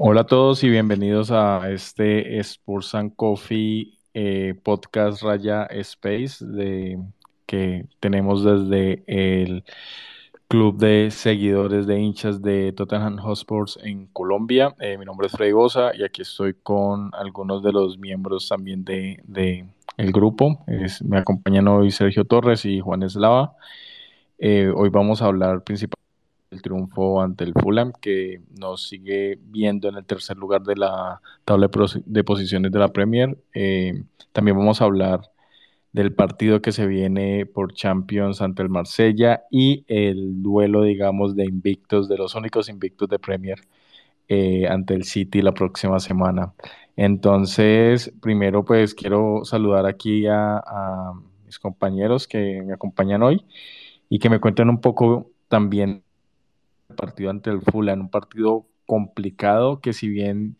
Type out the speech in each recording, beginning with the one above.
Hola a todos y bienvenidos a este Sports and Coffee eh, podcast Raya Space de, que tenemos desde el club de seguidores de hinchas de Tottenham Hotspur en Colombia. Eh, mi nombre es Freddy Bosa y aquí estoy con algunos de los miembros también de, de el grupo. me acompañan hoy Sergio Torres y Juan Eslava. Eh, hoy vamos a hablar principalmente el triunfo ante el Fulham, que nos sigue viendo en el tercer lugar de la tabla de, posiciones de la Premier. Eh, también vamos a hablar del partido que se viene por Champions ante el Marsella y el duelo, digamos, de invictos, de los únicos invictos de Premier eh, ante el City la próxima semana. Entonces, primero pues quiero saludar aquí a, a mis compañeros que me acompañan hoy y que me cuenten un poco también partido ante el Fulham, un partido complicado que si bien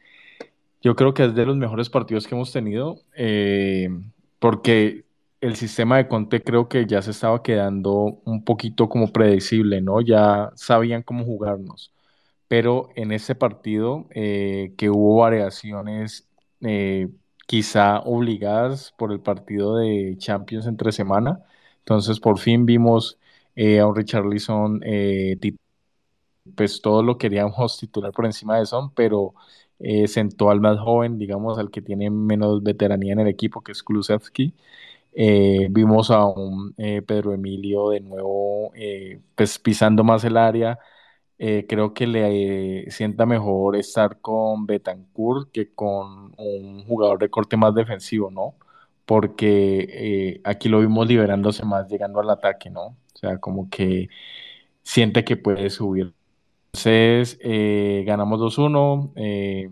yo creo que es de los mejores partidos que hemos tenido, eh, porque el sistema de Conte creo que ya se estaba quedando un poquito como predecible, ¿no? Ya sabían cómo jugarnos. Pero en ese partido eh, que hubo variaciones eh, quizá obligadas por el partido de Champions entre semana, entonces por fin vimos a un Richarlison titular pues todos lo queríamos titular por encima de Son, pero eh, sentó al más joven, digamos, al que tiene menos veteranía en el equipo, que es Kulusevski. Eh, vimos a un eh, Pedro Emilio de nuevo pues pisando más el área. creo que le sienta mejor estar con Betancourt que con un jugador de corte más defensivo, ¿no? Porque aquí lo vimos liberándose más, llegando al ataque, ¿no? O sea, como que siente que puede subir entonces, eh, ganamos 2-1. Eh,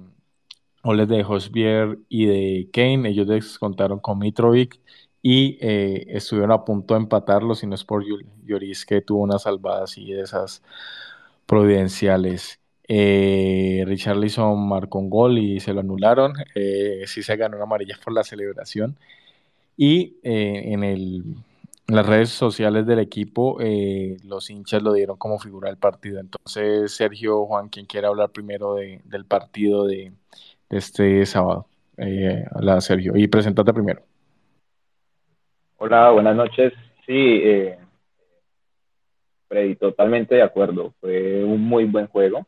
de Hosbier y de Kane. Ellos descontaron con Mitrovic y eh, estuvieron a punto de empatarlo, si no es por Lloris que tuvo una salvada así de esas providenciales. Eh, Richarlison marcó un gol y se lo anularon. sí se ganó una amarilla por la celebración. Y en el las redes sociales del equipo, eh, los hinchas lo dieron como figura del partido. Entonces, Sergio, Juan, quien quiera hablar primero del partido de, este sábado. Eh, hola, Sergio. Y presentate primero. Hola, buenas noches. Sí, eh, Freddy, totalmente de acuerdo. Fue un muy buen juego.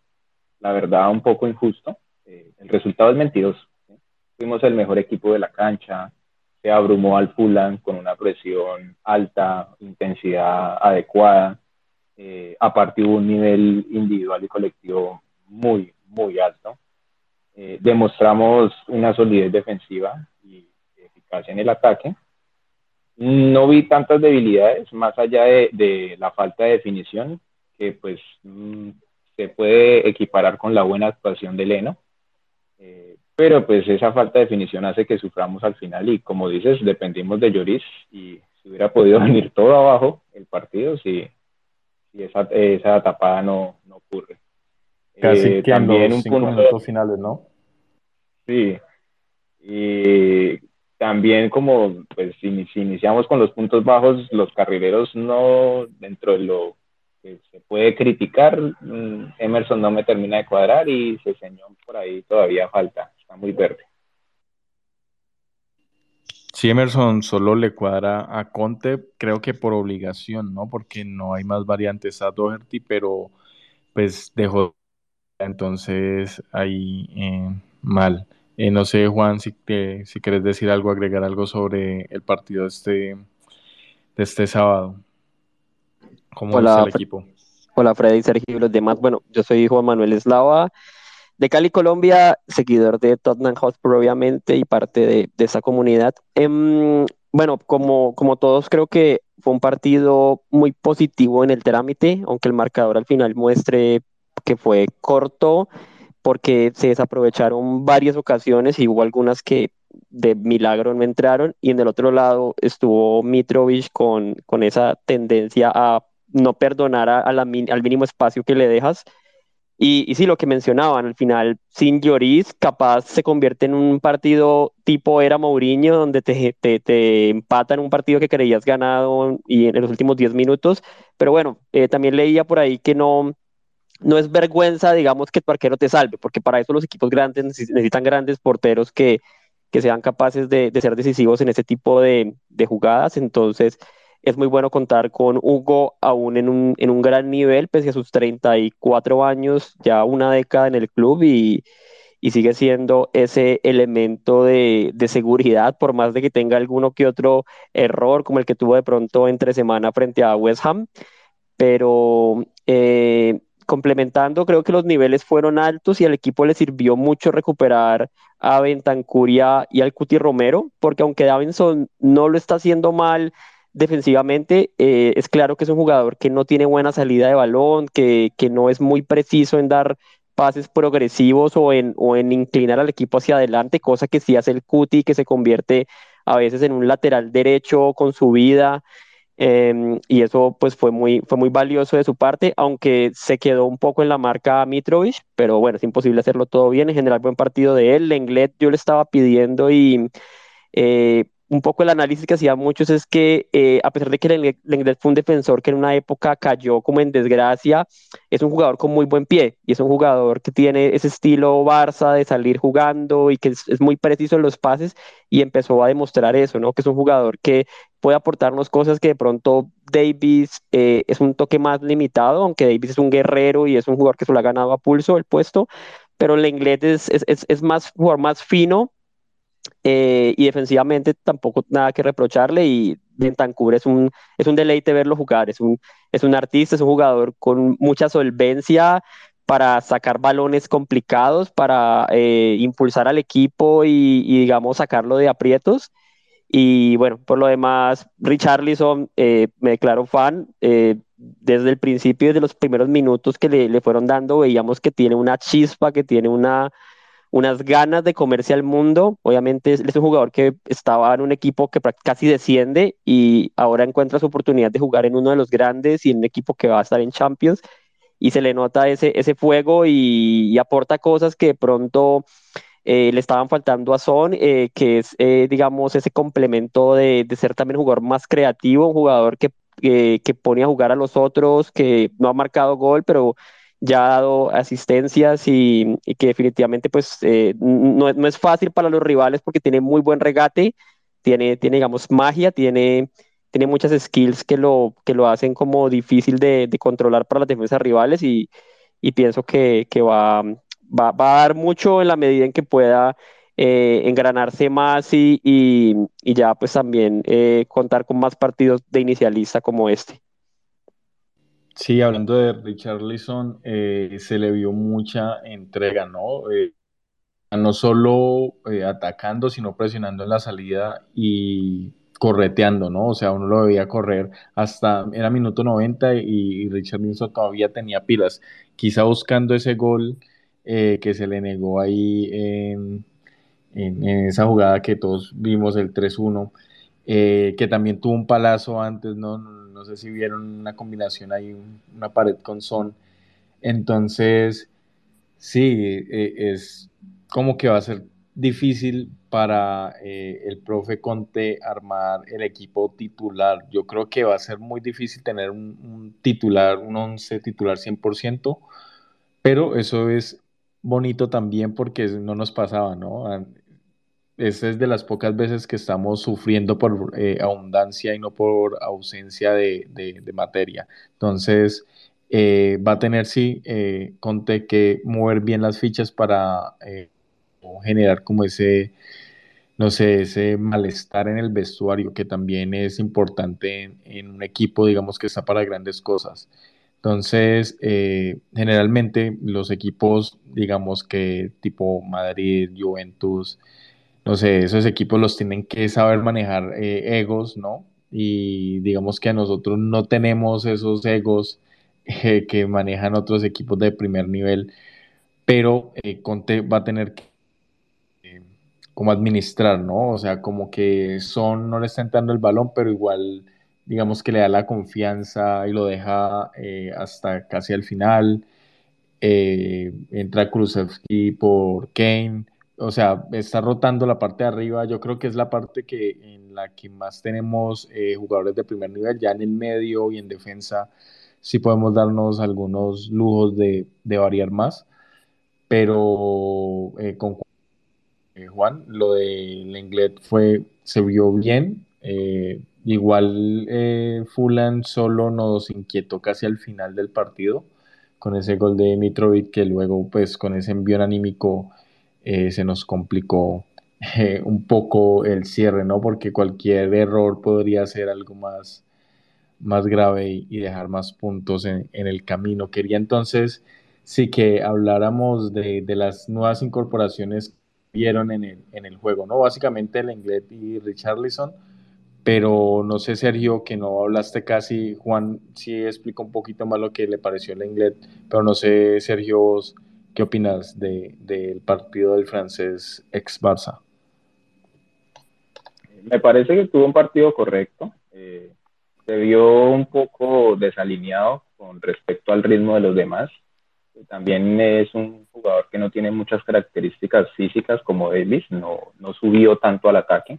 La verdad, un poco injusto. Eh, el resultado es mentiroso. Fuimos el mejor equipo de la cancha se abrumó al Fulham con una presión alta, intensidad adecuada. Eh, aparte hubo un nivel individual y colectivo muy, muy alto. Eh, demostramos una solidez defensiva y eficacia en el ataque. No vi tantas debilidades más allá de, la falta de definición, que pues mm, se puede equiparar con la buena actuación de Leno. Eh, pero pues esa falta de definición hace que suframos al final y como dices, dependimos de Lloris y si hubiera podido venir todo abajo el partido si, si esa, esa tapada no, no ocurre. Casi eh, que también un punto, minutos finales, ¿no? Sí. Y también como pues si, si, iniciamos con los puntos bajos, los carrileros no, dentro de lo que se puede criticar, mm, Emerson no me termina de cuadrar y se enseñó por ahí todavía falta muy verde. Si Emerson solo le cuadra a Conte, creo que por obligación, ¿no? Porque no hay más variantes a Doherty, pero pues dejó entonces ahí eh, mal. Eh, no sé, Juan, si, te, si quieres decir algo, agregar algo sobre el partido de este, de este sábado. ¿Cómo Hola, el equipo? Hola, Freddy, Sergio y los demás. Bueno, yo soy Juan Manuel Eslava de Cali, Colombia, seguidor de Tottenham Hotspur, obviamente, y parte de, esa comunidad. Em, bueno, como, como todos, creo que fue un partido muy positivo en el trámite, aunque el marcador al final muestre que fue corto, porque se desaprovecharon varias ocasiones y hubo algunas que de milagro no entraron, y en el otro lado estuvo Mitrovic con, con esa tendencia a no perdonar al mínimo espacio que le dejas y, sí, lo que mencionaban, al final, sin Lloris, capaz se convierte en un partido tipo era Mourinho, donde te, te, te empatan un partido que creías ganado y en los últimos 10 minutos. Pero bueno, eh, también leía por ahí que no, no es vergüenza, digamos, que tu arquero te salve, porque para eso los equipos grandes necesitan grandes porteros que, que sean capaces de, ser decisivos en ese tipo de, jugadas. Entonces, es muy bueno contar con Hugo aún en un, en un gran nivel, pese a sus 34 años, ya una década en el club y, y sigue siendo ese elemento de, de, seguridad, por más de que tenga alguno que otro error, como el que tuvo de pronto entre semana frente a West Ham. Pero eh, complementando, creo que los niveles fueron altos y al equipo le sirvió mucho recuperar a Bentancur y al Cuti Romero, porque aunque Davinson no lo está haciendo mal defensivamente, eh, es claro que es un jugador que no tiene buena salida de balón, que, que no es muy preciso en dar pases progresivos o en, o en inclinar al equipo hacia adelante, cosa que sí hace el Cuti, que se convierte a veces en un lateral derecho con su vida. Em, y eso pues fue muy, fue muy valioso de su parte, aunque se quedó un poco en la marca Mitrovic, pero bueno, es imposible hacerlo todo bien. En general, buen partido de él. Lenglet yo le estaba pidiendo y eh, un poco el análisis que hacía muchos es que eh, a pesar de que Lenglet fue un defensor que en una época cayó como en desgracia, es un jugador con muy buen pie y es un jugador que tiene ese estilo Barça de salir jugando y que es, muy preciso en los pases y empezó a demostrar eso, ¿no? Que es un jugador que puede aportarnos cosas que de pronto Davis eh, es un toque más limitado, aunque Davis es un guerrero y es un jugador que se lo ha ganado a pulso el puesto, pero Lenglet es, es, es más jugador más fino eh, y defensivamente tampoco nada que reprocharle y Bentancur es un, es un deleite verlo jugar, es un, es un artista, es un jugador con mucha solvencia para sacar balones complicados, para eh, impulsar al equipo y, digamos sacarlo de aprietos. Y bueno, por lo demás, Richarlison eh, me declaro fan. desde el principio, desde los primeros minutos que le, le fueron dando, veíamos que tiene una chispa, que tiene una, unas ganas de comerse al mundo. Obviamente es, un jugador que estaba en un equipo que casi desciende y ahora encuentra su oportunidad de jugar en uno de los grandes y en un equipo que va a estar en Champions y se le nota ese, ese fuego y, aporta cosas que de pronto eh, le estaban faltando a Son, eh, que es, eh, digamos, ese complemento de, de, ser también un jugador más creativo, un jugador que, que pone a jugar a los otros, que no ha marcado gol, pero ya ha dado asistencias y, que definitivamente pues eh, no, no, es fácil para los rivales porque tiene muy buen regate, tiene, tiene digamos magia, tiene, tiene muchas skills que lo, que lo hacen como difícil de, controlar para las defensas rivales y, y pienso que, que va, va, va, a dar mucho en la medida en que pueda eh, engranarse más y, y, y, ya pues también eh, contar con más partidos de inicialista como este. Sí, hablando de Richard Leeson, eh, se le vio mucha entrega, ¿no? Eh, no solo eh, atacando, sino presionando en la salida y correteando, ¿no? O sea, uno lo veía correr hasta, era minuto 90 y, Richard Leeson todavía tenía pilas, quizá buscando ese gol que se le negó ahí en, en esa jugada que todos vimos, el 3-1. Eh, que también tuvo un palazo antes, ¿no? No sé si vieron una combinación ahí, una pared con son. Entonces, sí, eh, es como que va a ser difícil para eh, el profe Conte armar el equipo titular. Yo creo que va a ser muy difícil tener un, un titular, un 11 titular 100%, pero eso es bonito también porque no nos pasaba, ¿no? Esa es de las pocas veces que estamos sufriendo por eh, abundancia y no por ausencia de, materia. Entonces, eh, va a tener, sí, eh, Conte que mover bien las fichas para generar como ese, no sé, ese malestar en el vestuario que también es importante en, en un equipo, digamos, que está para grandes cosas. Entonces, generalmente los equipos, digamos que tipo Madrid, Juventus, no sé, esos equipos los tienen que saber manejar eh, egos, ¿no? Y digamos que nosotros no tenemos esos egos eh, que manejan otros equipos de primer nivel, pero eh, Conte va a tener que administrar, ¿no? O sea, como que Son no le está entrando el balón, pero igual digamos que le da la confianza y lo deja hasta casi al final. entra Krusevski por Kane o sea, está rotando la parte de arriba. Yo creo que es la parte que en la que más tenemos eh, jugadores de primer nivel. Ya en el medio y en defensa sí podemos darnos algunos lujos de, variar más, pero eh, con eh, Juan, lo de Lenglet fue, se vio bien, igual Fulan solo nos inquietó casi al final del partido con ese gol de Mitrovic que luego pues con ese envío anímico se nos complicó un poco el cierre, ¿no? Porque cualquier error podría ser algo más, más grave y, dejar más puntos en, el camino. Quería entonces sí que habláramos de, las nuevas incorporaciones que vieron en el, en el juego, ¿no? Básicamente el inglés y Richarlison, pero no sé, Sergio, que no hablaste casi, Juan sí explica un poquito más lo que le pareció el inglés, pero no sé, Sergio, ¿qué opinas del partido del francés ex Barça? Me parece que tuvo un partido correcto. Eh, se vio un poco desalineado con respecto al ritmo de los demás. También es un jugador que no tiene muchas características físicas como Davis, no, no subió tanto al ataque,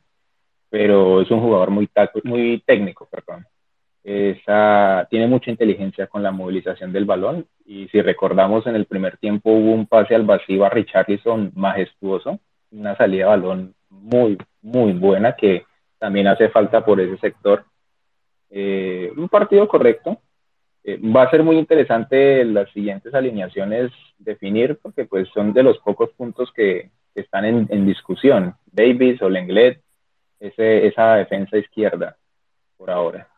pero es un jugador muy, muy técnico, perdón. Esa, tiene mucha inteligencia con la movilización del balón y si recordamos en el primer tiempo hubo un pase al vacío a Richarlison majestuoso, una salida de balón muy, muy buena que también hace falta por ese sector. Eh, un partido correcto. Eh, va a ser muy interesante las siguientes alineaciones definir porque pues son de los pocos puntos que, están en, discusión. Davis o Lenglet, ese, esa defensa izquierda por ahora.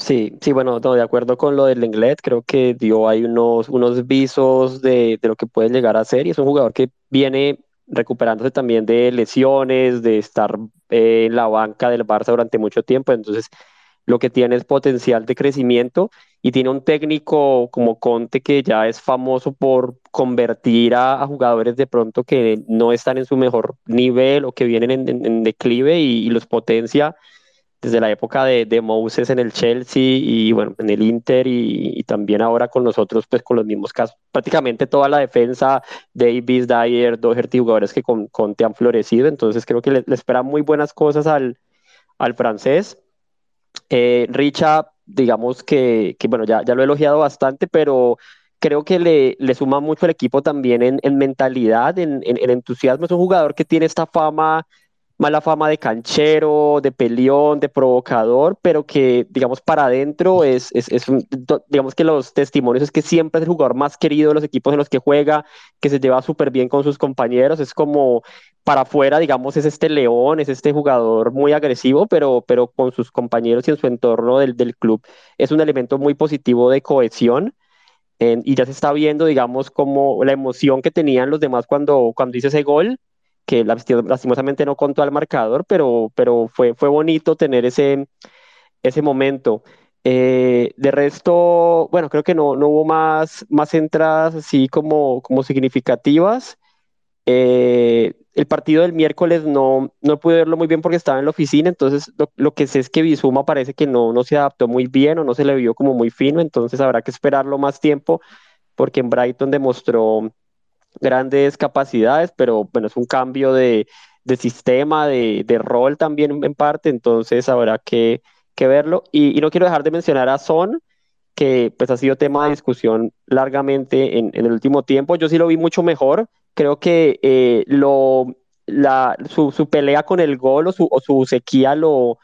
Sí, sí, bueno, de acuerdo con lo del Lenglet, creo que dio ahí unos, unos visos de, de, lo que puede llegar a ser y es un jugador que viene recuperándose también de lesiones, de estar eh, en la banca del Barça durante mucho tiempo, entonces lo que tiene es potencial de crecimiento y tiene un técnico como Conte que ya es famoso por convertir a, jugadores de pronto que no están en su mejor nivel o que vienen en, declive y, los potencia desde la época de, de, Moses en el Chelsea y bueno, en el Inter y, también ahora con nosotros, pues con los mismos casos. Prácticamente toda la defensa, Davis, Dyer, Doherty, jugadores que con Conte han florecido, entonces creo que le, esperan muy buenas cosas al, al francés. Eh, Richard, digamos que, que, bueno, ya, ya lo he elogiado bastante, pero creo que le, le suma mucho al equipo también en, en mentalidad, en, en, en entusiasmo. Es un jugador que tiene esta fama mala fama de canchero, de peleón, de provocador, pero que, digamos, para adentro es, es, digamos que los testimonios es que siempre es el jugador más querido de los equipos en los que juega, que se lleva súper bien con sus compañeros, es como para afuera, digamos, es este león, es este jugador muy agresivo, pero, pero con sus compañeros y en su entorno del, del club es un elemento muy positivo de cohesión. y ya se está viendo, digamos, como la emoción que tenían los demás cuando, cuando hice ese gol, que lastimosamente no contó al marcador, pero, pero fue, fue bonito tener ese, ese momento. Eh, de resto, bueno, creo que no, no hubo más, más entradas así como, como significativas. Eh, el partido del miércoles no, no pude verlo muy bien porque estaba en la oficina, entonces lo, lo, que sé es que Bizuma parece que no, no se adaptó muy bien o no se le vio como muy fino, entonces habrá que esperarlo más tiempo porque en Brighton demostró grandes capacidades, pero bueno, es un cambio de, sistema, de, rol también en parte, entonces habrá que, verlo. Y, no quiero dejar de mencionar a Son, que pues ha sido tema de discusión largamente en, el último tiempo. Yo sí lo vi mucho mejor. Creo que eh, lo, la, su, su, pelea con el gol o su, o su sequía lo,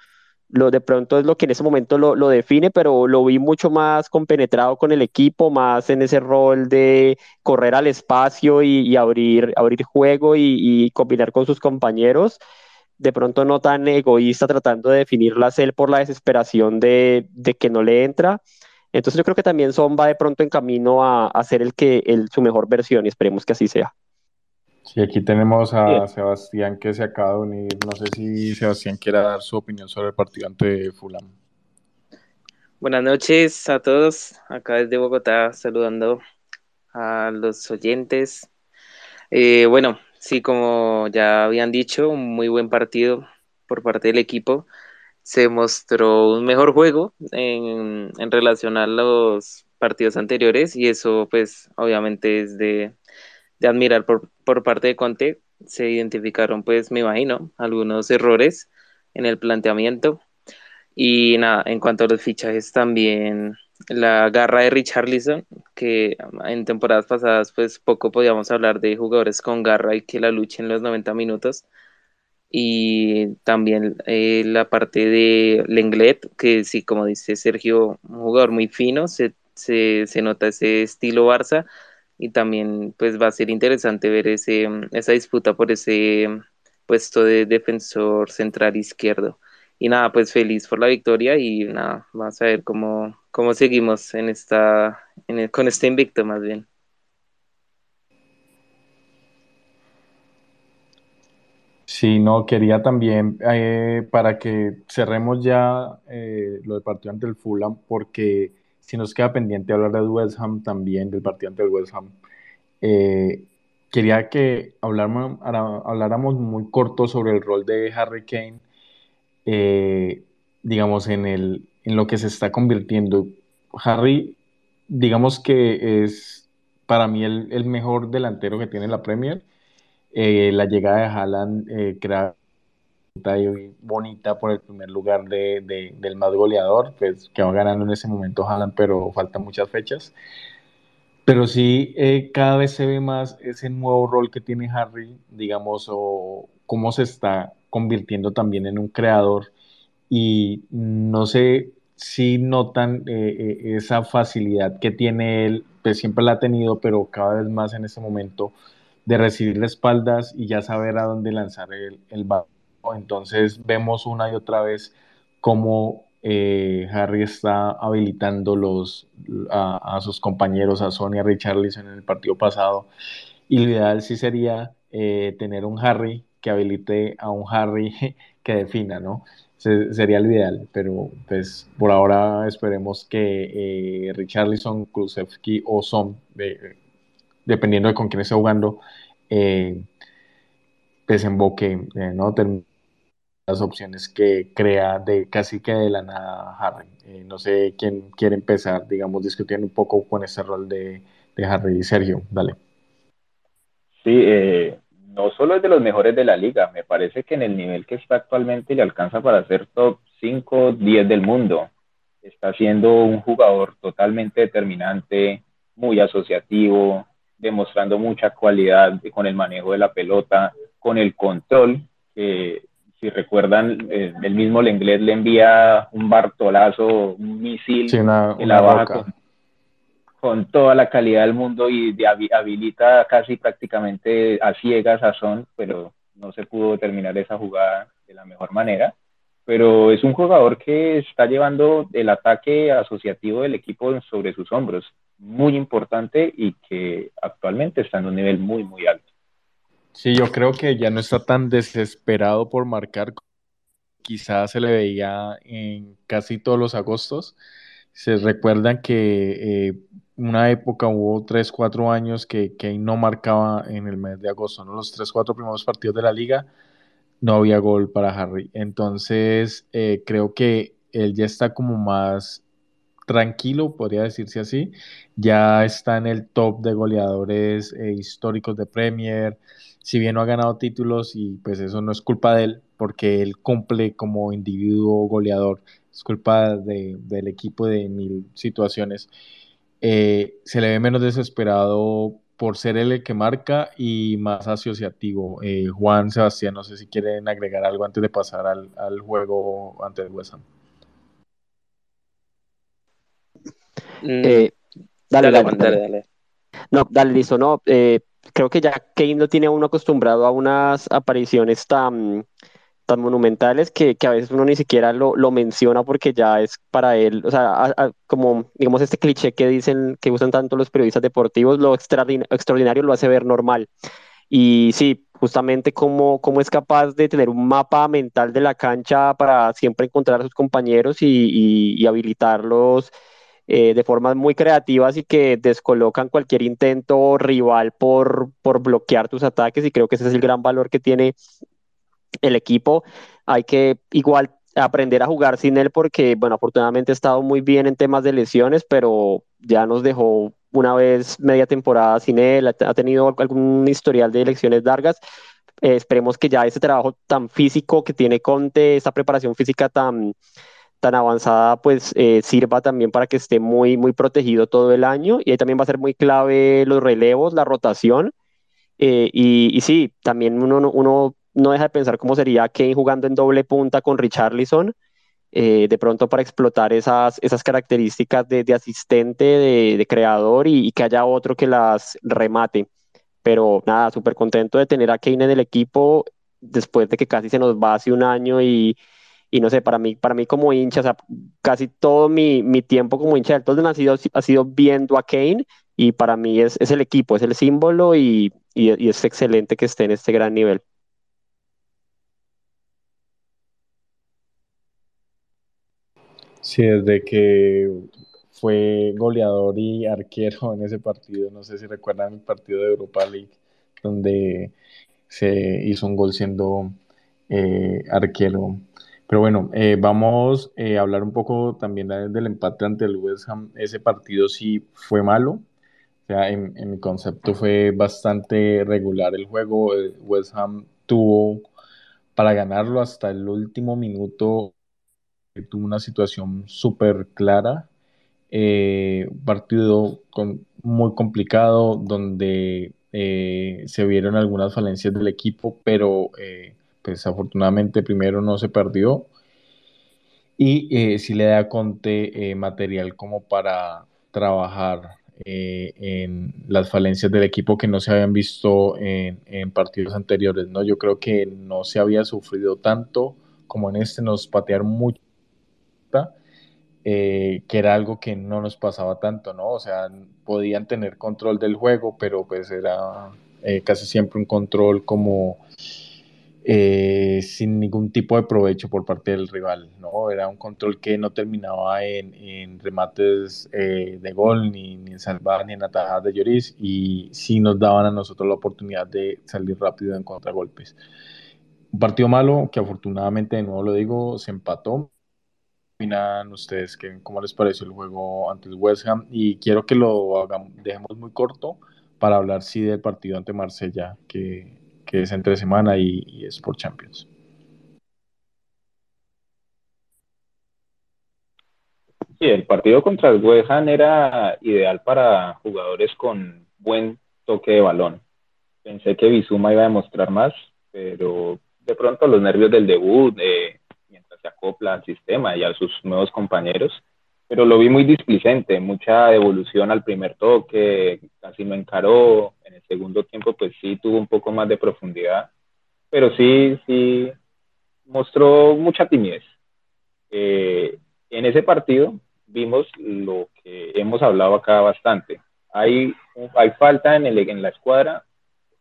lo de pronto es lo que en ese momento lo, define, pero lo vi mucho más compenetrado con el equipo, más en ese rol de correr al espacio y, abrir, abrir juego y, combinar con sus compañeros. De pronto no tan egoísta tratando de definirlas él por la desesperación de, de, que no le entra. Entonces yo creo que también Son va de pronto en camino a, a ser el que el, su mejor versión y esperemos que así sea. Sí, aquí tenemos a Sebastián que se acaba de unir. No sé si Sebastián quiera dar su opinión sobre el partido ante Fulham. Buenas noches a todos, acá desde Bogotá, saludando a los oyentes. Eh, bueno, sí, como ya habían dicho, un muy buen partido por parte del equipo. Se mostró un mejor juego en, en relación a los partidos anteriores y eso pues obviamente es de, de admirar por, por parte de Conte. Se identificaron, pues, me imagino, algunos errores en el planteamiento. Y nada, en cuanto a los fichajes también la garra de Richarlison, que en temporadas pasadas pues poco podíamos hablar de jugadores con garra y que la luchen los 90 minutos. Y también eh, la parte de Lenglet, que sí, como dice Sergio, un jugador muy fino, se, se, se nota ese estilo Barça y también pues va a ser interesante ver ese, esa disputa por ese puesto de defensor central izquierdo. Y nada, pues feliz por la victoria y nada, vamos a ver cómo, cómo seguimos en esta, en con este invicto más bien. Sí, no, quería también, eh, para que cerremos ya eh, lo del partido ante el Fulham, porque si nos queda pendiente hablar de West Ham también, del partido ante el West Ham, eh, quería que habláramos, muy corto sobre el rol de Harry Kane, digamos, en, el, en lo que se está convirtiendo. Harry, digamos que es para mí el, mejor delantero que tiene la Premier eh, la llegada de Haaland eh, crea bonita por el primer lugar de, del más goleador, pues que va ganando en ese momento Haaland, pero faltan muchas fechas. Pero sí, eh, cada vez se ve más ese nuevo rol que tiene Harry, digamos, o cómo se está convirtiendo también en un creador. Y no sé si notan esa facilidad que tiene él, pues siempre la ha tenido, pero cada vez más en ese momento de recibir las espaldas y ya saber a dónde lanzar el, el balón. Entonces vemos una y otra vez cómo eh, Harry está habilitando los, a, sus compañeros, a Sonia Richarlison en el partido pasado. Y lo ideal sí sería eh, tener un Harry que habilite a un Harry que defina, ¿no? sería lo ideal, pero pues por ahora esperemos que eh, Richarlison, Kulusevski o Son, dependiendo de con quién esté jugando, desemboque, ¿no? Las opciones que crea de casi que de la nada Harry. Eh, no sé quién quiere empezar, digamos, discutiendo un poco con ese rol de, de Harry. Sergio, dale. Sí, eh, no solo es de los mejores de la liga, me parece que en el nivel que está actualmente le alcanza para ser top 5, 10 del mundo. Está siendo un jugador totalmente determinante, muy asociativo, demostrando mucha cualidad con el manejo de la pelota, con el control, que si recuerdan, eh, el mismo Lenglet le envía un bartolazo, un misil en la baja con, toda la calidad del mundo y habilita casi prácticamente a ciegas a Son, pero no se pudo terminar esa jugada de la mejor manera. Pero es un jugador que está llevando el ataque asociativo del equipo sobre sus hombros muy importante y que actualmente está en un nivel muy, muy alto. Sí, yo creo que ya no está tan desesperado por marcar. Quizás se le veía en casi todos los agostos. Se recuerdan que eh, una época hubo 3, 4 años que Kane no marcaba en el mes de agosto. Los 3, 4 primeros partidos de la liga no había gol para Harry. Entonces, eh, creo que él ya está como más tranquilo, podría decirse así. Ya está en el top de goleadores eh, históricos de Premier. Si bien no ha ganado títulos y pues eso no es culpa de él, porque él cumple como individuo goleador, es culpa del equipo de mil situaciones. Eh, se le ve menos desesperado por ser él el que marca y más asociativo. Eh, Juan, Sebastián, no sé si quieren agregar algo antes de pasar al, al juego ante el West Ham. Mm. Eh, dale, dale, dale, No, dale, listo, no. Eh, creo que ya Kane no tiene uno acostumbrado a unas apariciones tan, tan monumentales que, a veces uno ni siquiera lo, menciona porque ya es para él, o sea, como digamos este cliché que dicen, que usan tanto los periodistas deportivos, lo extraordinario lo hace ver normal. Y sí, justamente cómo, cómo es capaz de tener un mapa mental de la cancha para siempre encontrar a sus compañeros y, y habilitarlos eh, de formas muy creativas y que descolocan cualquier intento rival por, por bloquear tus ataques y creo que ese es el gran valor que tiene el equipo. Hay que igual aprender a jugar sin él porque, bueno, afortunadamente ha estado muy bien en temas de lesiones, pero ya nos dejó una vez media temporada sin él, ha tenido algún historial de elecciones largas. Eh, esperemos que ya ese trabajo tan físico que tiene Conte, esa preparación física tan, tan avanzada pues eh, sirva también para que esté muy, muy protegido todo el año y ahí también va a ser muy clave los relevos, la rotación eh, y, sí, también uno, no deja de pensar cómo sería Kane jugando en doble punta con Richarlison, eh, de pronto para explotar esas, esas características de, asistente, de, creador y, que haya otro que las remate. Pero nada, súper contento de tener a Kane en el equipo después de que casi se nos va hace un año y, y no sé, para mí, para mí como hincha, casi todo mi, mi tiempo como hincha del Tottenham ha sido, ha sido viendo a Kane y para mí es, es el equipo, es el símbolo y, y, es excelente que esté en este gran nivel. Sí, desde que fue goleador y arquero en ese partido, no sé si recuerdan el partido de Europa League, donde se hizo un gol siendo eh, arquero. Pero bueno, eh, vamos eh, a hablar un poco también del empate ante el West Ham. Ese partido sí fue malo. O sea, en, mi concepto fue bastante regular el juego. West Ham tuvo para ganarlo hasta el último minuto. Tuvo una situación súper clara. un partido muy complicado donde se vieron algunas falencias del equipo, pero pues afortunadamente primero no se perdió y eh, sí le da Conte eh, material como para trabajar eh, en las falencias del equipo que no se habían visto en, partidos anteriores, ¿no? Yo creo que no se había sufrido tanto como en este, nos patearon mucho, que era algo que no nos pasaba tanto, ¿no? O sea, podían tener control del juego, pero pues era casi siempre un control como eh, sin ningún tipo de provecho por parte del rival, ¿no? Era un control que no terminaba en, remates eh, de gol, ni, en salvadas, ni en atajadas de Lloris, y sí nos daban a nosotros la oportunidad de salir rápido en contragolpes. Un partido malo que afortunadamente, de nuevo lo digo, se empató. Opinan ustedes que, cómo les pareció el juego ante el West Ham y quiero que lo hagamos, dejemos muy corto para hablar sí del partido ante Marsella que que es entre semana y, es por Champions. Sí, el partido contra el era ideal para jugadores con buen toque de balón. Pensé que Bizuma iba a demostrar más, pero de pronto los nervios del debut, mientras se acopla al sistema y a sus nuevos compañeros, pero lo vi muy displicente, mucha evolución al primer toque, casi no encaró, en el segundo tiempo pues sí tuvo un poco más de profundidad, pero sí, sí mostró mucha timidez. Eh, en ese partido vimos lo que hemos hablado acá bastante. Hay, hay falta en, el, en la escuadra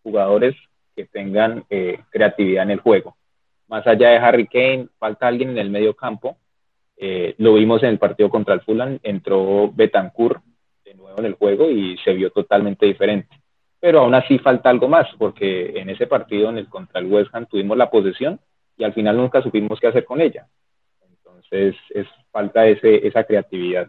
jugadores que tengan eh, creatividad en el juego. Más allá de Harry Kane, falta alguien en el medio campo eh, lo vimos en el partido contra el Fulham, entró Betancourt de nuevo en el juego y se vio totalmente diferente. Pero aún así falta algo más, porque en ese partido en el contra el West Ham tuvimos la posesión y al final nunca supimos qué hacer con ella. Entonces es falta ese, esa creatividad.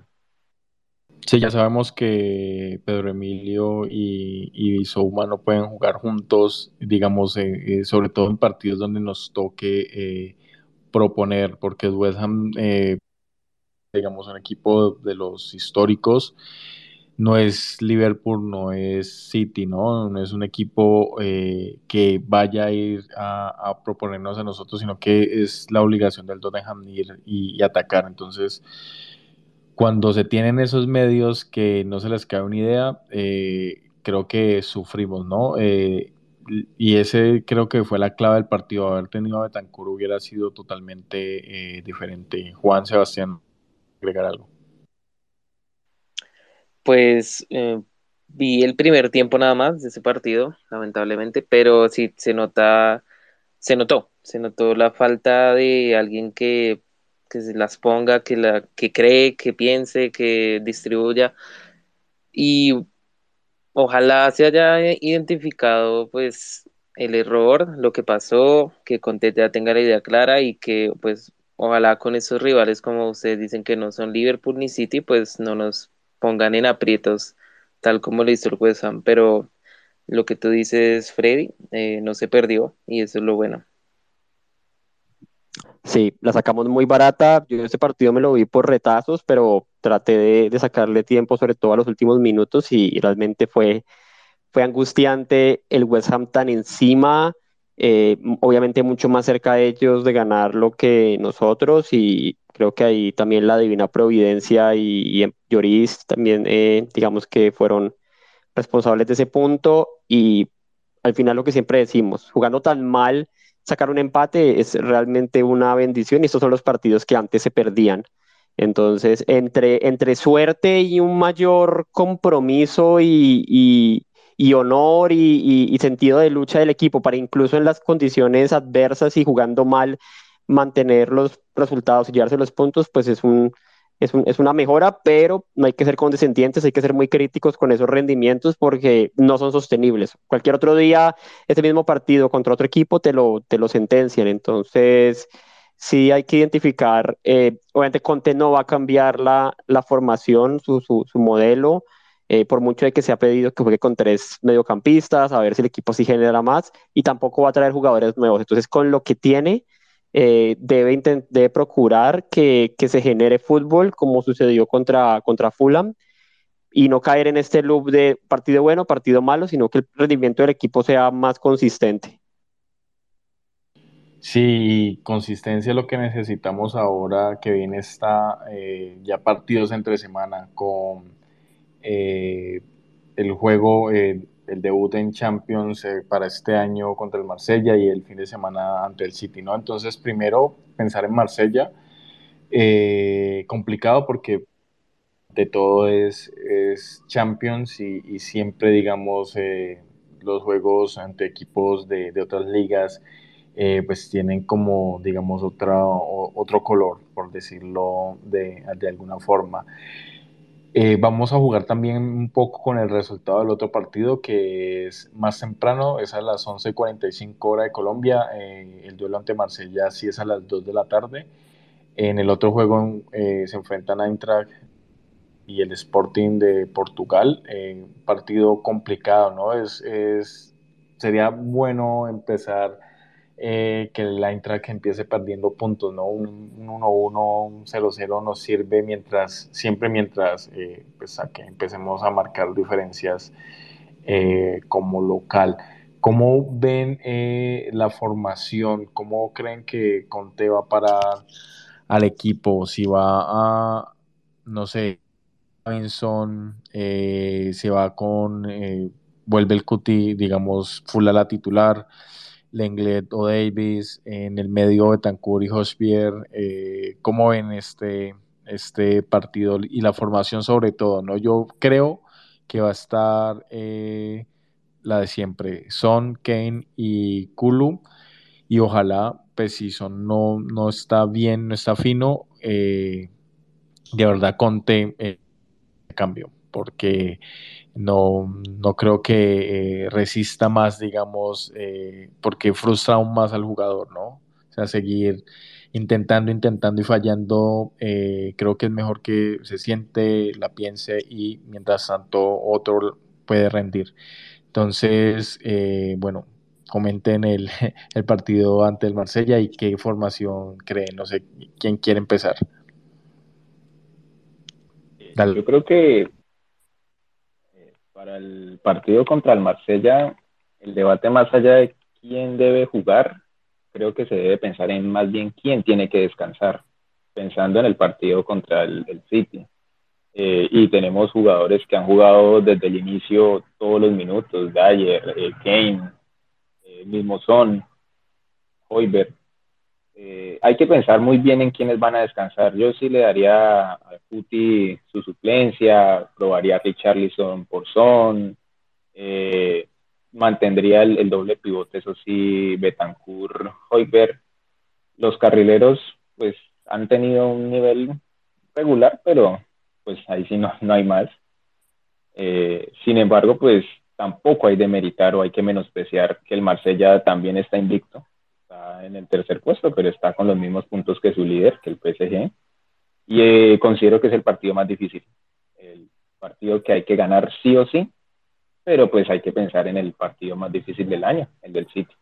Sí, ya sabemos que Pedro Emilio y, y Souma no pueden jugar juntos, digamos, eh, eh, sobre todo en partidos donde nos toque proponer, porque West Ham, eh, digamos, un equipo de los históricos, no es Liverpool, no es City, ¿no? No es un equipo eh, que vaya a ir a, proponernos a nosotros, sino que es la obligación del Tottenham ir y, atacar. Entonces, cuando se tienen esos medios que no se les cae una idea, eh, creo que sufrimos, ¿no? Y ese creo que fue la clave del partido. Haber tenido a Betancourt hubiera sido totalmente eh, diferente. Juan Sebastián, agregar algo. Pues eh, vi el primer tiempo nada más de ese partido, lamentablemente, pero sí se nota, se notó, se notó la falta de alguien que, que se las ponga, que la, que cree, que piense, que distribuya. Y Ojalá se haya identificado pues el error, lo que pasó, que Conte ya tenga la idea clara y que pues ojalá con esos rivales como ustedes dicen que no son Liverpool ni City pues no nos pongan en aprietos tal como lo hizo el West pero lo que tú dices Freddy eh, no se perdió y eso es lo bueno. Sí, la sacamos muy barata. Yo ese partido me lo vi por retazos, pero traté de, sacarle tiempo, sobre todo a los últimos minutos, y, realmente fue, fue angustiante el West Ham tan encima, eh, obviamente mucho más cerca de ellos de ganarlo que nosotros, y creo que ahí también la divina providencia y, y Lloris también, eh, digamos que fueron responsables de ese punto, y al final lo que siempre decimos, jugando tan mal sacar un empate es realmente una bendición y estos son los partidos que antes se perdían. Entonces, entre, entre suerte y un mayor compromiso y, honor y, sentido de lucha del equipo para incluso en las condiciones adversas y jugando mal mantener los resultados y llevarse los puntos, pues es un, es, una mejora, pero no hay que ser condescendientes, hay que ser muy críticos con esos rendimientos porque no son sostenibles. Cualquier otro día, ese mismo partido contra otro equipo te lo, te lo sentencian. Entonces, sí hay que identificar, eh, obviamente Conte no va a cambiar la, formación, su, su, modelo. Eh, por mucho de que se ha pedido que juegue con tres mediocampistas, a ver si el equipo sí genera más, y tampoco va a traer jugadores nuevos. Entonces, con lo que tiene, eh, debe, debe, procurar que, se genere fútbol como sucedió contra, contra Fulham y no caer en este loop de partido bueno, partido malo, sino que el rendimiento del equipo sea más consistente. Sí, consistencia es lo que necesitamos ahora que viene esta eh, ya partidos entre semana con eh, el juego el debut en Champions eh, para este año contra el Marsella y el fin de semana ante el City, ¿no? Entonces, primero pensar en Marsella, eh, complicado porque de todo es, es Champions y, siempre, digamos, eh, los juegos ante equipos de, de otras ligas, pues tienen como, digamos, otra, otro color, por decirlo de, de alguna forma. Eh, vamos a jugar también un poco con el resultado del otro partido que es más temprano, es a las 11.45 hora de Colombia. Eh, el duelo ante Marsella sí es a las 2 de la tarde. En el otro juego eh, se enfrentan Eintracht y el Sporting de Portugal. partido complicado, ¿no? Es, es, sería bueno empezar eh, que la Eintracht empiece perdiendo puntos, ¿no? Un 1-1, un 0-0 nos sirve mientras, siempre mientras eh, pues que empecemos a marcar diferencias eh, como local. ¿Cómo ven la formación? ¿Cómo creen que Conte va a parar al equipo? Si va a, no sé, Robinson, se va con, vuelve el Cuti, digamos, full a la titular. Lenglet o Davis, en el medio Betancourt y Hospier, eh, ¿cómo ven este, este partido y la formación sobre todo? ¿no? Yo creo que va a estar eh, la de siempre, Son, Kane y Kulu, y ojalá, pues si Son no, no está bien, no está fino, eh, de verdad Conte eh, cambio, porque no, no creo que eh, resista más, digamos, eh, porque frustra aún más al jugador, ¿no? O sea, seguir intentando, intentando y fallando, eh, creo que es mejor que se siente, la piense y mientras tanto otro puede rendir. Entonces, bueno, comenten el, el partido ante el Marsella y qué formación creen, no sé, quién quiere empezar. Yo creo que para el partido contra el Marsella, el debate más allá de quién debe jugar, creo que se debe pensar en más bien quién tiene que descansar, pensando en el partido contra el, City. Eh, y tenemos jugadores que han jugado desde el inicio todos los minutos, Dyer, eh, Kane, eh, mismo Son, Hoiberg. Eh, hay que pensar muy bien en quiénes van a descansar. Yo sí le daría a Puti su suplencia, probaría a Richarlison por Son, eh, mantendría el, doble pivote, eso sí, Betancourt, Hoiberg. Los carrileros, pues, han tenido un nivel regular, pero pues ahí sí no, no hay más. Eh, sin embargo, pues tampoco hay de meritar o hay que menospreciar que el Marsella también está invicto en el tercer puesto, pero está con los mismos puntos que su líder, que el PSG. Y eh, considero que es el partido más difícil. El partido que hay que ganar sí o sí, pero pues hay que pensar en el partido más difícil del año, el del City.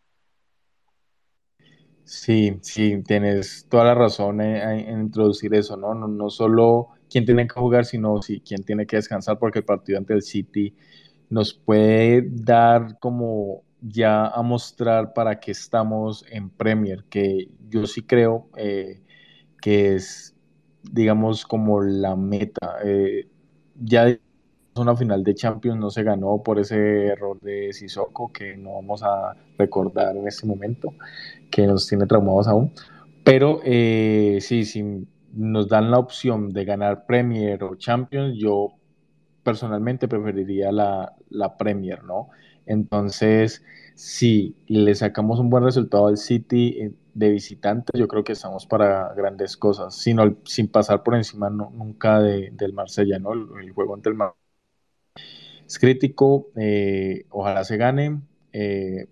Sí, sí, tienes toda la razón en, introducir eso, ¿no? ¿no? No solo quién tiene que jugar, sino sí, quién tiene que descansar, porque el partido ante el City nos puede dar como ya a mostrar para qué estamos en Premier, que yo sí creo eh, que es, digamos, como la meta. Eh, ya una final de Champions no se ganó por ese error de Sissoko que no vamos a recordar en este momento que nos tiene traumados aún. Pero eh, sí, si nos dan la opción de ganar Premier o Champions, yo personalmente preferiría la, la Premier, ¿no? Entonces, si le sacamos un buen resultado al City eh, de visitantes, yo creo que estamos para grandes cosas, sino, sin pasar por encima nunca del Marsella, ¿no? El, juego ante el Marsella es crítico, eh, ojalá se gane,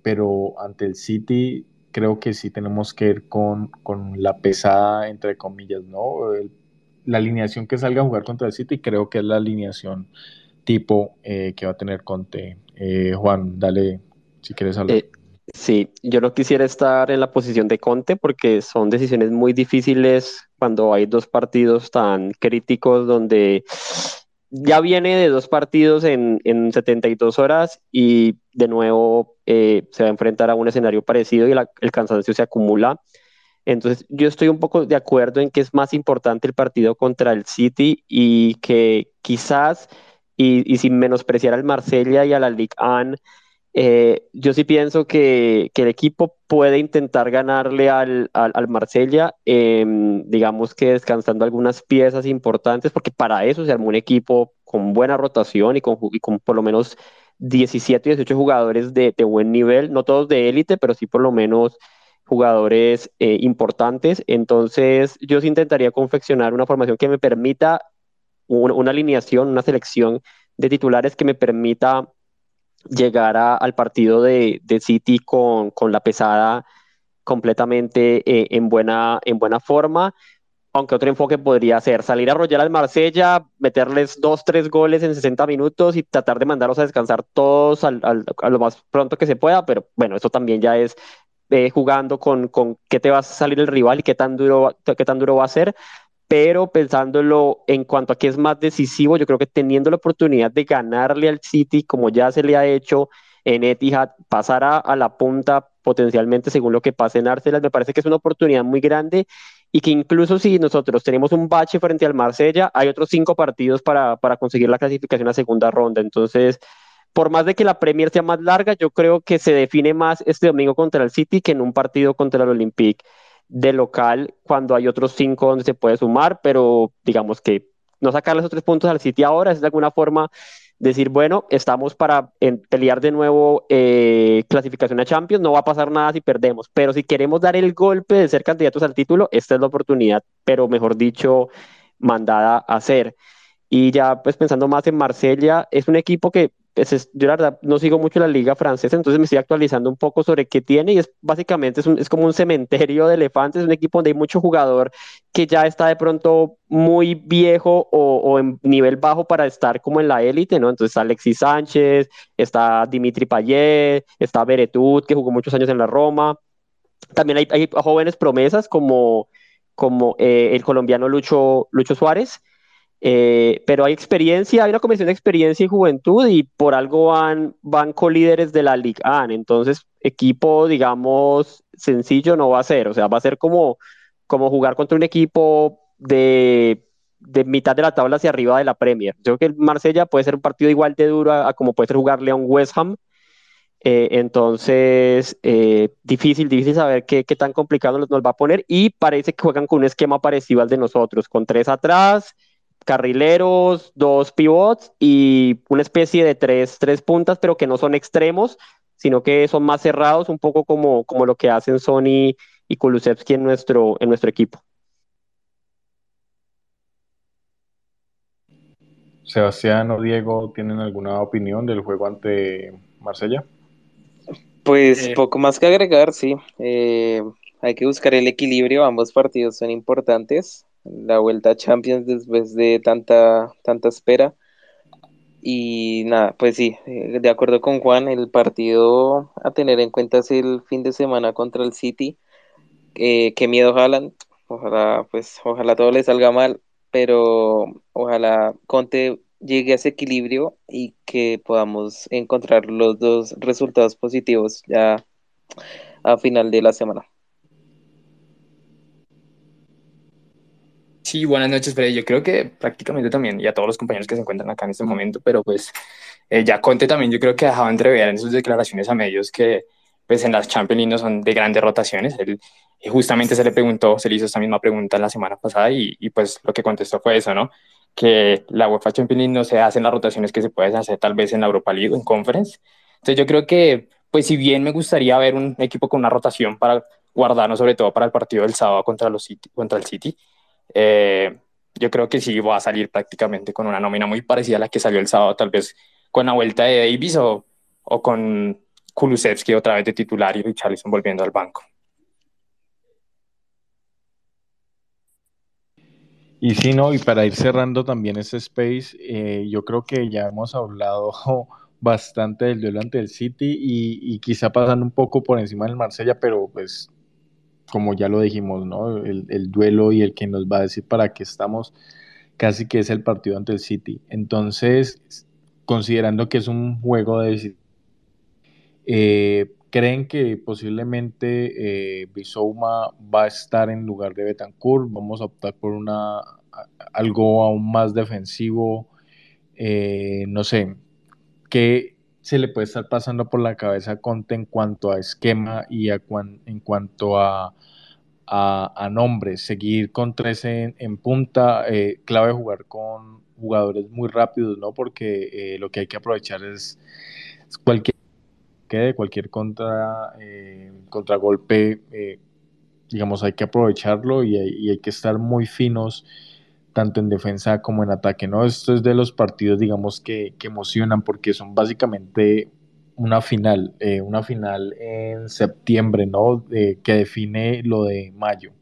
pero ante el City creo que sí tenemos que ir con, la pesada, entre comillas, ¿no? la alineación que salga a jugar contra el City creo que es la alineación tipo eh, que va a tener Conte. Eh, Juan, dale si quieres hablar. Eh, sí, yo no quisiera estar en la posición de Conte porque son decisiones muy difíciles cuando hay dos partidos tan críticos donde ya viene de dos partidos en, en 72 horas y de nuevo eh, se va a enfrentar a un escenario parecido y el cansancio se acumula. Entonces, yo estoy un poco de acuerdo en que es más importante el partido contra el City y que quizás, y, sin menospreciar al Marsella y a la Ligue 1, eh, yo sí pienso que, el equipo puede intentar ganarle al, al, Marsella, em, digamos que descansando algunas piezas importantes, porque para eso se armó un equipo con buena rotación y con, y con por lo menos 17 y 18 jugadores de, de, buen nivel, no todos de élite, pero sí por lo menos jugadores eh, importantes. Entonces yo sí intentaría confeccionar una formación que me permita una alineación, una selección de titulares que me permita llegar al partido de, City con, la pesada completamente eh, en, buena, en buena forma. Aunque otro enfoque podría ser salir a arrollar al Marsella, meterles dos, tres goles en 60 minutos y tratar de mandarlos a descansar todos al, a lo más pronto que se pueda. Pero bueno, eso también ya es eh, jugando con, con qué te va a salir el rival y qué tan duro, qué tan duro va a ser pero pensándolo en cuanto a qué es más decisivo, yo creo que teniendo la oportunidad de ganarle al City, como ya se le ha hecho en Etihad, pasar a, la punta potencialmente según lo que pase en Arsenal, me parece que es una oportunidad muy grande y que incluso si nosotros tenemos un bache frente al Marsella, hay otros cinco partidos para, para conseguir la clasificación a segunda ronda. Entonces, por más de que la Premier sea más larga, yo creo que se define más este domingo contra el City que en un partido contra el Olympique de local cuando hay otros cinco donde se puede sumar, pero digamos que no sacarle esos tres puntos al City ahora es de alguna forma decir, bueno, estamos para pelear de nuevo eh, clasificación a Champions, no va a pasar nada si perdemos, pero si queremos dar el golpe de ser candidatos al título, esta es la oportunidad, pero mejor dicho, mandada a hacer. Y ya pues pensando más en Marsella, es un equipo que pues, yo la verdad no sigo mucho la liga francesa, entonces me estoy actualizando un poco sobre qué tiene y es básicamente es, como un cementerio de elefantes, es un equipo donde hay mucho jugador que ya está de pronto muy viejo o, en nivel bajo para estar como en la élite, ¿no? Entonces está Alexis Sánchez, está Dimitri Payet, está Beretut, que jugó muchos años en la Roma. También hay, hay jóvenes promesas como, como eh, el colombiano Lucho, Lucho Suárez, eh, pero hay experiencia, hay una combinación de experiencia y juventud y por algo van, van co-líderes de la Liga A. Entonces, equipo, digamos, sencillo no va a ser. O sea, va a ser como, como jugar contra un equipo de, de mitad de la tabla hacia arriba de la Premier. Yo creo que el Marsella puede ser un partido igual de duro a, como puede ser jugarle a un West Ham. Eh, entonces, eh, difícil, difícil saber qué, qué tan complicado nos, nos va a poner y parece que juegan con un esquema parecido al de nosotros, con tres atrás, carrileros, dos pivots y una especie de tres, tres puntas, pero que no son extremos, sino que son más cerrados, un poco como, como lo que hacen Sony y Kulusevski en nuestro, en nuestro equipo. Sebastián o Diego, ¿tienen alguna opinión del juego ante Marsella? Pues eh, poco más que agregar, sí. Eh, hay que buscar el equilibrio, ambos partidos son importantes la vuelta a Champions después de tanta, tanta espera. Y nada, pues sí, eh, de acuerdo con Juan, el partido a tener en cuenta es el fin de semana contra el City. eh, qué miedo Haaland, ojalá, pues, ojalá todo le salga mal, pero ojalá Conte llegue a ese equilibrio y que podamos encontrar los dos resultados positivos ya a final de la semana. Sí, buenas noches, Freddy. Yo creo que prácticamente también, y a todos los compañeros que se encuentran acá en este momento, pero pues eh, ya Conte también yo creo que dejaba entrever en sus declaraciones a medios que pues en las Champions League no son de grandes rotaciones. Él y justamente se le preguntó, se le hizo esta misma pregunta la semana pasada y, y pues lo que contestó fue eso, ¿no? Que la UEFA Champions League no se hacen las rotaciones que se pueden hacer tal vez en la Europa League o en Conference. Entonces yo creo que, pues si bien me gustaría ver un equipo con una rotación para guardarnos sobre todo para el partido del sábado contra, los City, contra el City, eh, yo creo que sí va a salir prácticamente con una nómina muy parecida a la que salió el sábado, tal vez con la vuelta de Davis o, o con Kulusevski otra vez de titular y Richarlison volviendo al banco. Y sí, no, y para ir cerrando también ese space, eh, yo creo que ya hemos hablado bastante del duelo ante el City y, quizá pasando un poco por encima del Marsella, pero pues como ya lo dijimos, ¿no? El, el, duelo y el que nos va a decir para qué estamos, casi que es el partido ante el City. Entonces, considerando que es un juego de eh, ¿Creen que posiblemente eh, Bisouma va a estar en lugar de Betancourt? ¿Vamos a optar por una, algo aún más defensivo? Eh, no sé, ¿qué se le puede estar pasando por la cabeza a Conte en cuanto a esquema y en cuanto a, a, nombres? Seguir con 13 en, punta, eh, clave jugar con jugadores muy rápidos, ¿no? Porque lo que hay que aprovechar es cualquier cualquier contra, eh, contragolpe, eh, digamos, hay que aprovecharlo y hay, que estar muy finos tanto en defensa como en ataque, ¿no? Esto es de los partidos, digamos, que, emocionan porque son básicamente una final, eh, una final en septiembre, ¿no? que define lo de mayo.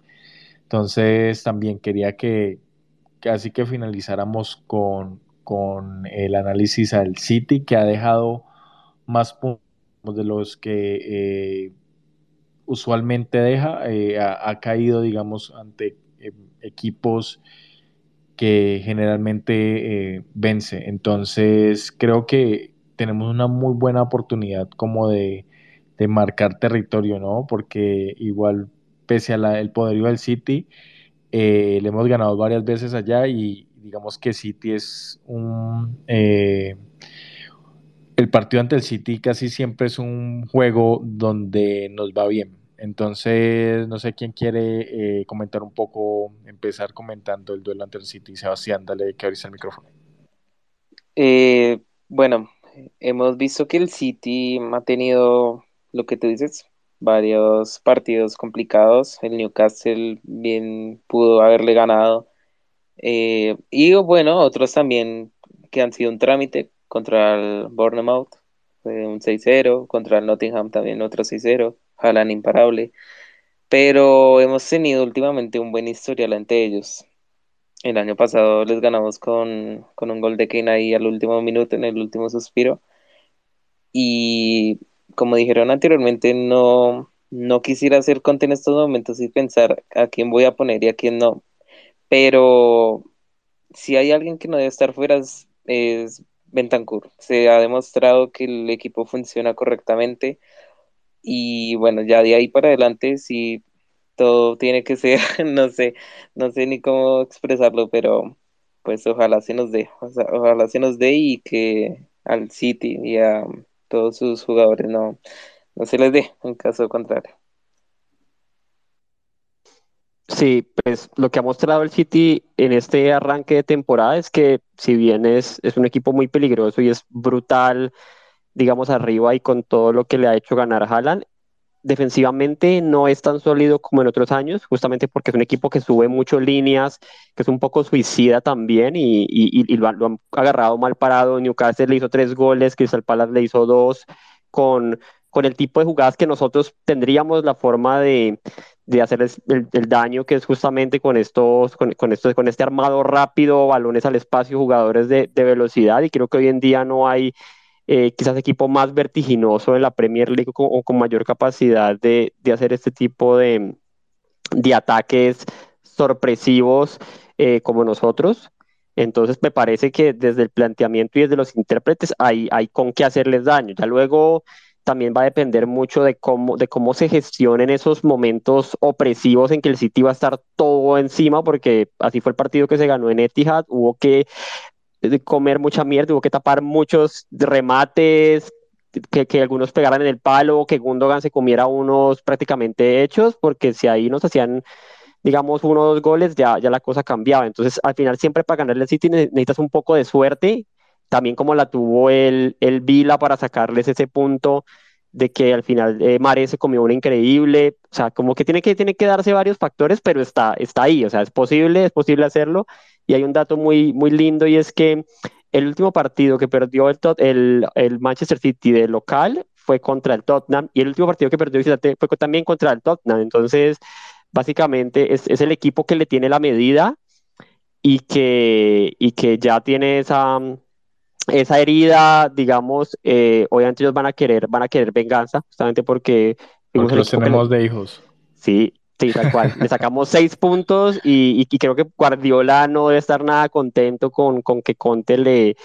Entonces, también quería que, así que finalizáramos con, con el análisis al City, que ha dejado más puntos de los que eh, usualmente deja, eh, ha, caído, digamos, ante equipos que generalmente vence. Entonces, creo que tenemos una muy buena oportunidad como de, marcar territorio, ¿no? Porque igual, pese al poderío del City, le hemos ganado varias veces allá y digamos que City es un el partido ante el City casi siempre es un juego donde nos va bien. Entonces, no sé quién quiere eh, comentar un poco, empezar comentando el duelo ante el City. Sebastián, dale que abrís el micrófono. Eh, bueno, hemos visto que el City ha tenido lo que tú dices, varios partidos complicados. El Newcastle bien pudo haberle ganado. Eh, y bueno, otros también que han sido un trámite, contra el Bournemouth, un 6-0, contra el Nottingham también otro 6-0, Jalan imparable, pero hemos tenido últimamente un buen historial ante ellos. El año pasado les ganamos con, un gol de Kane ahí al último minuto, en el último suspiro. Y como dijeron anteriormente, no, no quisiera hacer conte en estos momentos y pensar a quién voy a poner y a quién no. Pero si hay alguien que no debe estar fuera es Bentancur. Se ha demostrado que el equipo funciona correctamente y bueno, ya de ahí para adelante sí todo tiene que ser, no sé, no sé ni cómo expresarlo, pero pues ojalá se nos dé, ojalá se nos dé y que al City y a todos sus jugadores no, no se les dé en caso contrario. Sí, pues lo que ha mostrado el City en este arranque de temporada es que si bien es, es un equipo muy peligroso y es brutal, digamos, arriba y con todo lo que le ha hecho ganar Haaland, defensivamente no es tan sólido como en otros años, justamente porque es un equipo que sube mucho líneas, que es un poco suicida también y, y, lo, han agarrado mal parado. Newcastle le hizo tres goles, Crystal Palace le hizo dos, con, con el tipo de jugadas que nosotros tendríamos la forma de, de hacer el, daño que es justamente con estos, con, con, con este armado rápido, balones al espacio, jugadores de, velocidad. Y creo que hoy en día no hay eh, quizás equipo más vertiginoso en la Premier League o con, mayor capacidad de, hacer este tipo de, de ataques sorpresivos eh, como nosotros. Entonces me parece que desde el planteamiento y desde los intérpretes hay, hay con qué hacerles daño. Ya luego también va a depender mucho de cómo, de cómo se gestionen esos momentos opresivos en que el City va a estar todo encima, porque así fue el partido que se ganó en Etihad, hubo que comer mucha mierda, hubo que tapar muchos remates, que, que, algunos pegaran en el palo, que Gundogan se comiera unos prácticamente hechos, porque si ahí nos hacían, digamos, uno o dos goles, ya, ya la cosa cambiaba. Entonces, al final, siempre para ganarle al City necesitas un poco de suerte también como la tuvo el, el Vila para sacarles ese punto de que al final eh, Mare se comió una increíble, o sea, como que tiene que, tiene que darse varios factores, pero está, está ahí, o sea, es posible, es posible hacerlo. Y hay un dato muy, muy lindo y es que el último partido que perdió el, el, el Manchester City de local fue contra el Tottenham y el último partido que perdió fue también contra el Tottenham. Entonces, básicamente es, es el equipo que le tiene la medida y que, y que ya tiene esa esa herida, digamos, eh, obviamente ellos van a querer, van a querer venganza, justamente porque... Porque los tenemos de hijos. Sí, sí, tal cual. Le sacamos seis puntos y, creo que Guardiola no debe estar nada contento con, que Conte le,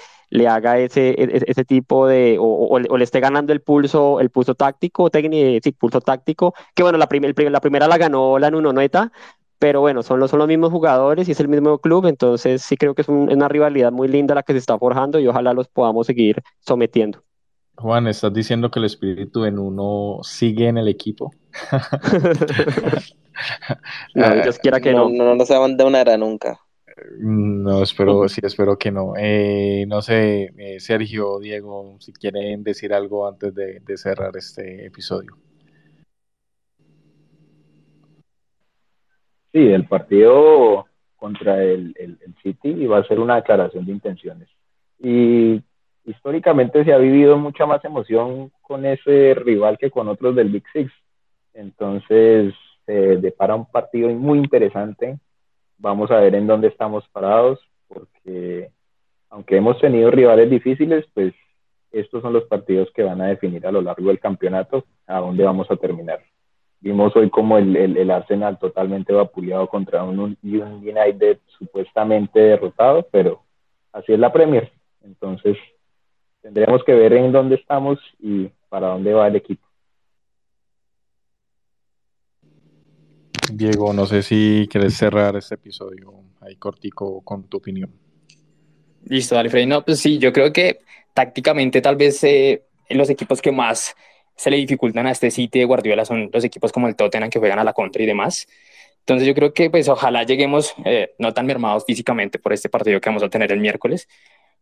haga ese, e, ese, tipo de, o, le esté ganando el pulso, el pulso táctico, técnico, sí, pulso táctico, que bueno, la, la primera la ganó la Nuno Noeta, pero bueno, son los, son los mismos jugadores y es el mismo club, entonces sí creo que es una rivalidad muy linda la que se está forjando y ojalá los podamos seguir sometiendo. Juan, ¿estás diciendo que el espíritu en uno sigue en el equipo? no, Dios quiera que no. No, no, se abandonará nunca. No, espero, sí, espero que no. Eh, no sé, eh, Sergio, Diego, si quieren decir algo antes de cerrar este episodio. Sí, el partido contra el, el, City va a ser una declaración de intenciones. Y históricamente se ha vivido mucha más emoción con ese rival que con otros del Big Six. Entonces, se depara un partido muy interesante. Vamos a ver en dónde estamos parados, porque aunque hemos tenido rivales difíciles, pues estos son los partidos que van a definir a lo largo del campeonato a dónde vamos a terminar. Vimos hoy como el, el, Arsenal totalmente vapuleado contra un, un, United supuestamente derrotado, pero así es la Premier. Entonces, tendremos que ver en dónde estamos y para dónde va el equipo. Diego, no sé si quieres cerrar este episodio ahí cortico con tu opinión. Listo, dale, Freddy. No, pues sí, yo creo que tácticamente tal vez eh, los equipos que más se le dificultan a este sitio de Guardiola son los equipos como el Tottenham que juegan a la contra y demás. Entonces yo creo que pues ojalá lleguemos eh, no tan mermados físicamente por este partido que vamos a tener el miércoles,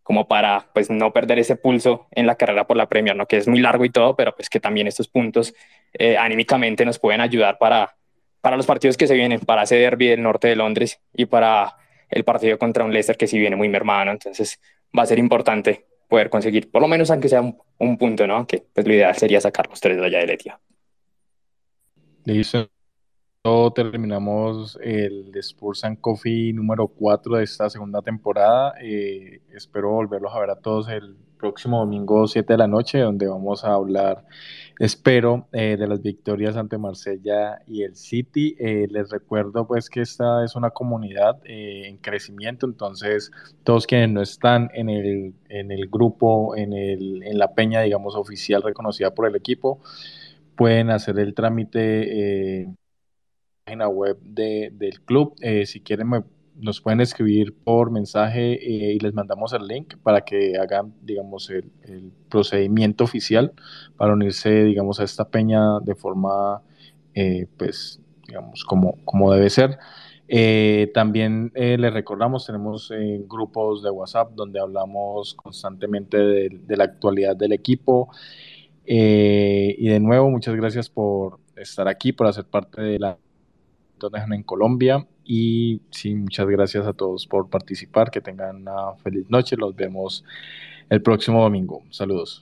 como para pues no perder ese pulso en la carrera por la Premier, ¿no? que es muy largo y todo, pero pues que también estos puntos eh, anímicamente nos pueden ayudar para, para los partidos que se vienen, para ese derby del norte de Londres y para el partido contra un Leicester que sí viene muy mermado, entonces va a ser importante poder conseguir, por lo menos aunque sea un, punto, ¿no? Que pues lo ideal sería sacar los tres de allá de Letia. Listo. Terminamos el Spurs and Coffee número 4 de esta segunda temporada. Eh, espero volverlos a ver a todos el próximo domingo 7 de la noche, donde vamos a hablar, espero, eh, de las victorias ante Marsella y el City. Eh, les recuerdo pues que esta es una comunidad eh, en crecimiento, entonces todos quienes no están en el, en el grupo, en, el, en la peña, digamos, oficial reconocida por el equipo, pueden hacer el trámite la página web de, del club. si quieren nos pueden escribir por mensaje eh, y les mandamos el link para que hagan, digamos, el, procedimiento oficial para unirse, digamos, a esta peña de forma, eh, pues, digamos, como, como debe ser. Eh, también les recordamos, tenemos grupos de WhatsApp donde hablamos constantemente de, de la actualidad del equipo. y de nuevo, muchas gracias por estar aquí, por hacer parte de la en Colombia. Y sí, muchas gracias a todos por participar. Que tengan una feliz noche. Los vemos el próximo domingo. Saludos.